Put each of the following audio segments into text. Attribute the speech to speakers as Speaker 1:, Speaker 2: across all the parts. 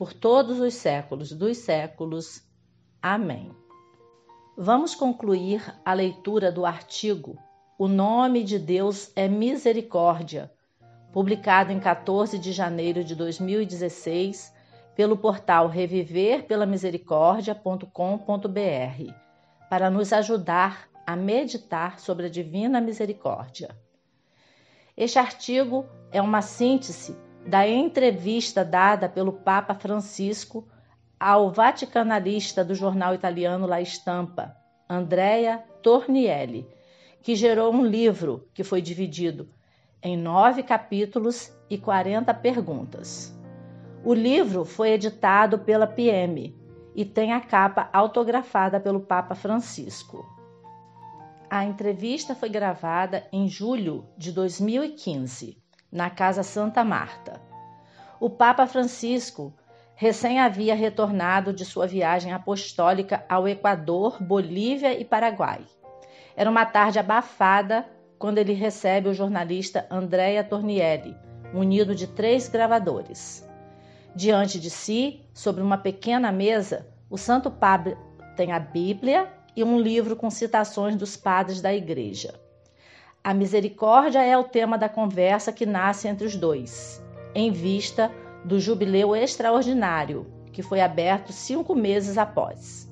Speaker 1: por todos os séculos dos séculos. Amém. Vamos concluir a leitura do artigo O Nome de Deus é Misericórdia, publicado em 14 de janeiro de 2016 pelo portal reviverpelamisericórdia.com.br, para nos ajudar a meditar sobre a divina misericórdia. Este artigo é uma síntese da entrevista dada pelo Papa Francisco ao vaticanalista do jornal italiano La Stampa, Andrea Tornielli, que gerou um livro que foi dividido em nove capítulos e 40 perguntas. O livro foi editado pela PM e tem a capa autografada pelo Papa Francisco. A entrevista foi gravada em julho de 2015 na Casa Santa Marta. O Papa Francisco recém havia retornado de sua viagem apostólica ao Equador, Bolívia e Paraguai. Era uma tarde abafada quando ele recebe o jornalista Andrea Tornielli, munido de três gravadores. Diante de si, sobre uma pequena mesa, o Santo Padre tem a Bíblia e um livro com citações dos padres da igreja. A misericórdia é o tema da conversa que nasce entre os dois, em vista do jubileu extraordinário que foi aberto cinco meses após.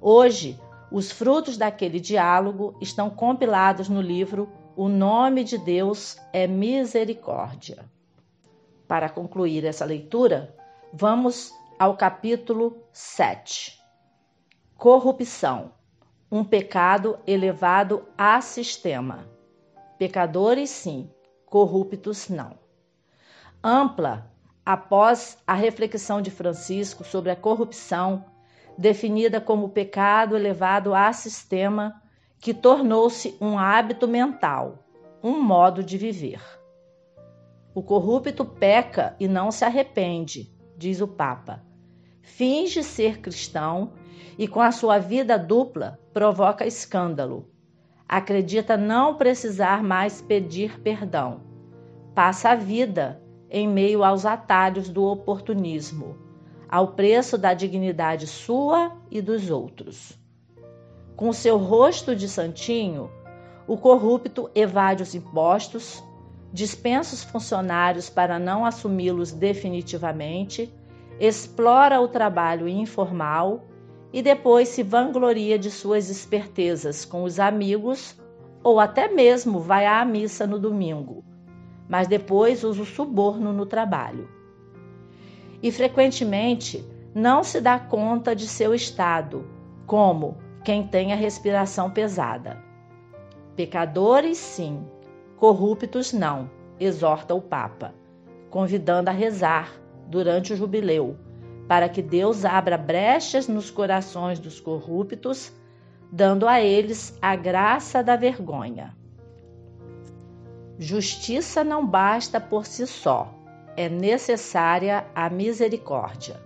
Speaker 1: Hoje, os frutos daquele diálogo estão compilados no livro O Nome de Deus é Misericórdia. Para concluir essa leitura, vamos ao capítulo 7. Corrupção um pecado elevado a sistema. Pecadores, sim, corruptos, não. Ampla, após a reflexão de Francisco sobre a corrupção, definida como pecado elevado a sistema que tornou-se um hábito mental, um modo de viver. O corrupto peca e não se arrepende, diz o Papa. Finge ser cristão e, com a sua vida dupla, provoca escândalo acredita não precisar mais pedir perdão. Passa a vida em meio aos atalhos do oportunismo, ao preço da dignidade sua e dos outros. Com seu rosto de santinho, o corrupto evade os impostos, dispensa os funcionários para não assumi-los definitivamente, explora o trabalho informal e depois se vangloria de suas espertezas com os amigos ou até mesmo vai à missa no domingo, mas depois usa o suborno no trabalho. E frequentemente não se dá conta de seu estado, como quem tem a respiração pesada. Pecadores, sim, corruptos, não, exorta o Papa, convidando a rezar durante o jubileu para que Deus abra brechas nos corações dos corruptos, dando a eles a graça da vergonha. Justiça não basta por si só, é necessária a misericórdia.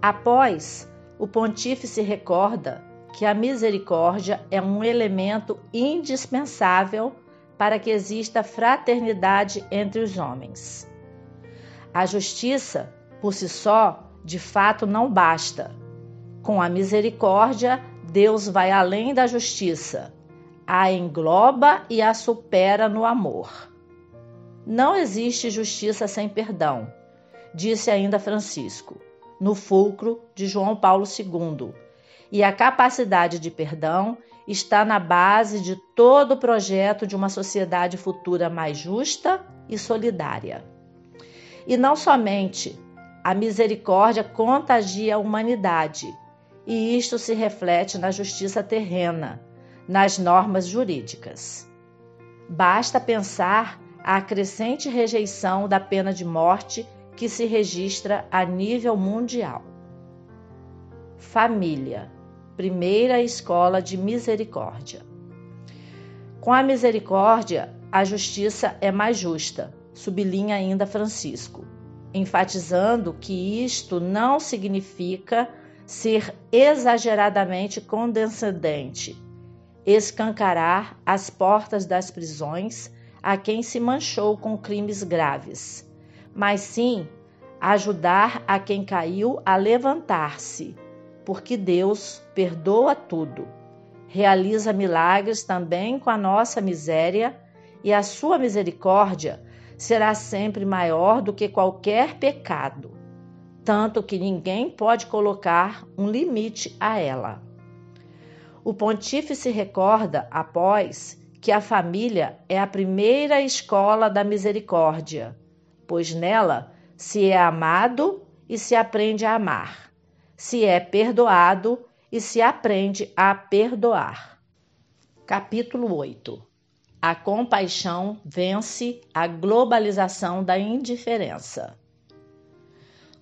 Speaker 1: Após, o pontífice recorda que a misericórdia é um elemento indispensável para que exista fraternidade entre os homens. A justiça, por si só, de fato não basta. Com a misericórdia, Deus vai além da justiça, a engloba e a supera no amor. Não existe justiça sem perdão, disse ainda Francisco, no fulcro de João Paulo II, e a capacidade de perdão está na base de todo o projeto de uma sociedade futura mais justa e solidária. E não somente a misericórdia contagia a humanidade, e isto se reflete na justiça terrena, nas normas jurídicas. Basta pensar a crescente rejeição da pena de morte que se registra a nível mundial. Família, primeira escola de misericórdia. Com a misericórdia, a justiça é mais justa, sublinha ainda Francisco, enfatizando que isto não significa ser exageradamente condescendente, escancarar as portas das prisões a quem se manchou com crimes graves, mas sim ajudar a quem caiu a levantar-se, porque Deus perdoa tudo. Realiza milagres também com a nossa miséria e a sua misericórdia será sempre maior do que qualquer pecado, tanto que ninguém pode colocar um limite a ela. O pontífice recorda, após, que a família é a primeira escola da misericórdia, pois nela se é amado e se aprende a amar, se é perdoado e se aprende a perdoar. Capítulo 8 A compaixão vence a globalização da indiferença.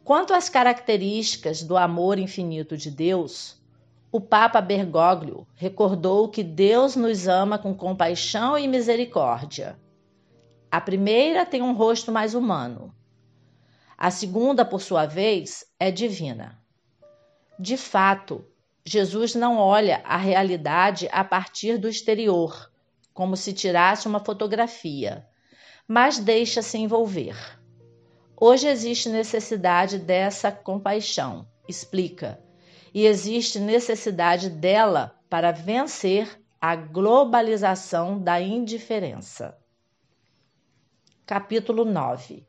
Speaker 1: Quanto às características do amor infinito de Deus, o Papa Bergoglio recordou que Deus nos ama com compaixão e misericórdia. A primeira tem um rosto mais humano. A segunda, por sua vez, é divina. De fato, Jesus não olha a realidade a partir do exterior, como se tirasse uma fotografia, mas deixa-se envolver. Hoje existe necessidade dessa compaixão, explica e existe necessidade dela para vencer a globalização da indiferença. Capítulo 9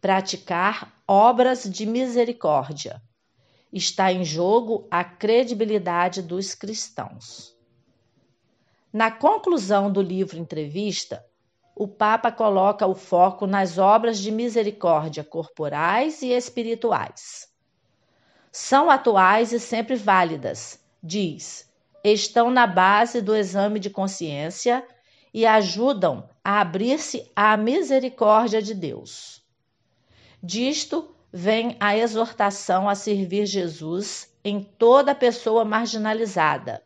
Speaker 1: Praticar obras de misericórdia. Está em jogo a credibilidade dos cristãos. Na conclusão do livro Entrevista, o Papa coloca o foco nas obras de misericórdia corporais e espirituais são atuais e sempre válidas, diz. Estão na base do exame de consciência e ajudam a abrir-se à misericórdia de Deus. Disto vem a exortação a servir Jesus em toda pessoa marginalizada,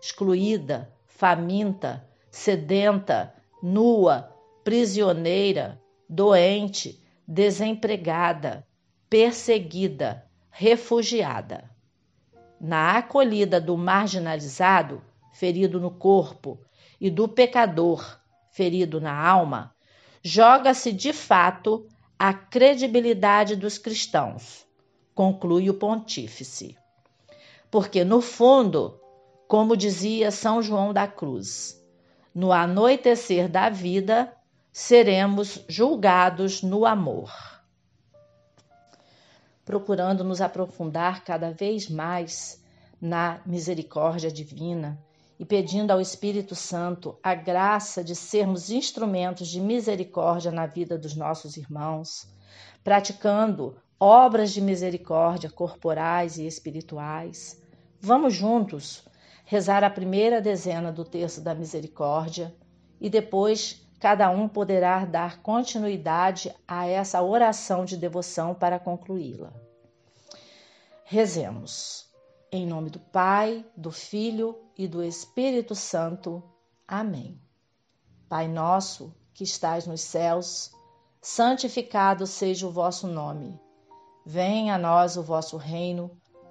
Speaker 1: excluída, faminta, sedenta, nua, prisioneira, doente, desempregada, perseguida, refugiada. Na acolhida do marginalizado, ferido no corpo, e do pecador, ferido na alma, joga-se de fato a credibilidade dos cristãos, conclui o pontífice. Porque, no fundo, como dizia São João da Cruz, no anoitecer da vida seremos julgados no amor procurando nos aprofundar cada vez mais na misericórdia divina e pedindo ao Espírito Santo a graça de sermos instrumentos de misericórdia na vida dos nossos irmãos, praticando obras de misericórdia corporais e espirituais. Vamos juntos rezar a primeira dezena do terço da misericórdia e depois cada um poderá dar continuidade a essa oração de devoção para concluí-la. Rezemos. Em nome do Pai, do Filho e do Espírito Santo. Amém. Pai nosso, que estais nos céus, santificado seja o vosso nome. Venha a nós o vosso reino,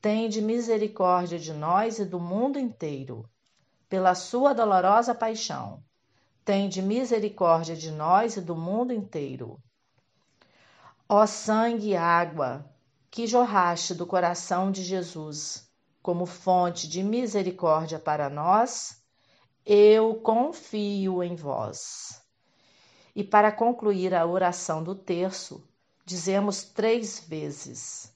Speaker 1: tende misericórdia de nós e do mundo inteiro. Pela sua dolorosa paixão, tende misericórdia de nós e do mundo inteiro. Ó sangue e água, que jorraste do coração de Jesus, como fonte de misericórdia para nós, eu confio em vós. E para concluir a oração do terço, dizemos três vezes: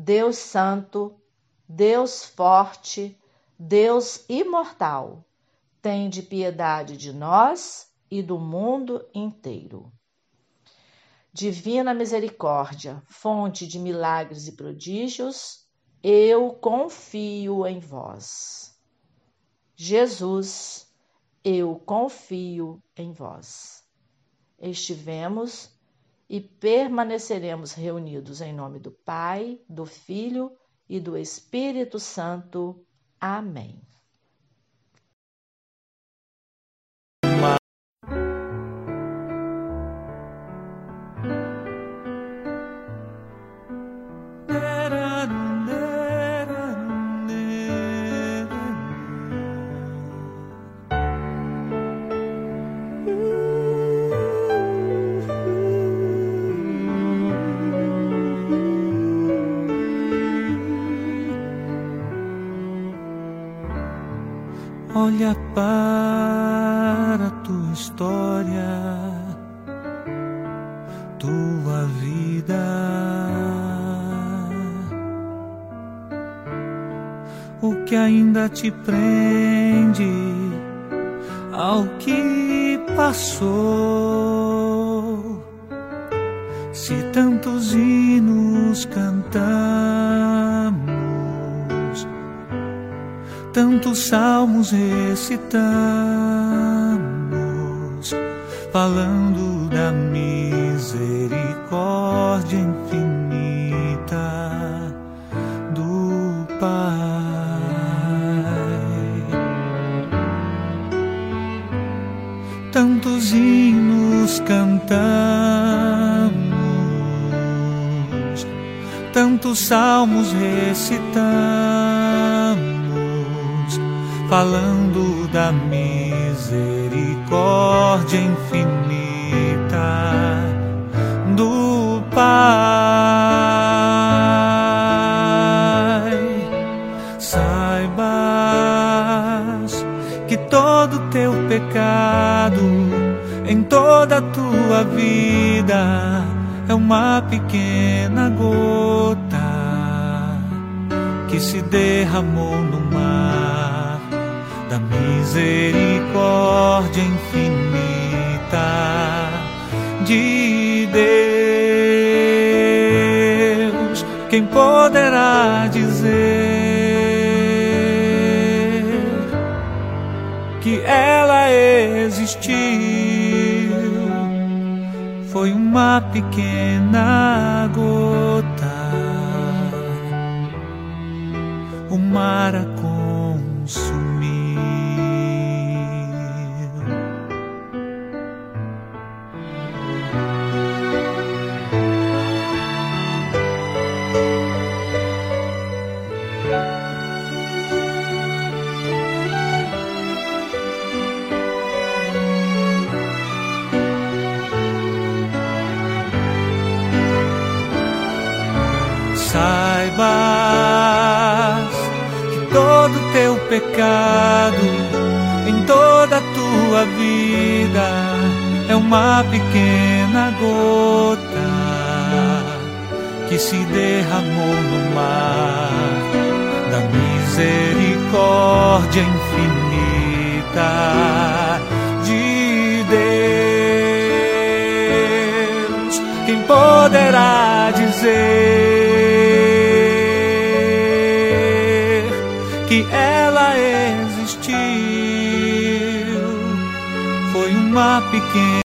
Speaker 1: Deus Santo, Deus forte, Deus imortal, tem de piedade de nós e do mundo inteiro. Divina misericórdia, fonte de milagres e prodígios, eu confio em vós. Jesus, eu confio em vós. Estivemos e permaneceremos reunidos em nome do Pai, do Filho e do Espírito Santo. Amém.
Speaker 2: Olha para tua história, tua vida. O que ainda te prende ao que passou? Se tantos hinos cantamos tantos salmos recitamos, falando da misericórdia infinita do Pai. Tantos hinos cantamos, tantos salmos recitamos falando da misericórdia infinita do Pai. Saibas que todo teu pecado em toda a tua vida é uma pequena gota que se derramou no mar misericórdia infinita de Deus. Quem poderá dizer que ela existiu? Foi uma pequena gota o mar vida é uma pequena gota que se derramou no mar da misericórdia infinita de Deus. Quem poderá dizer que ela existiu? Foi uma pequena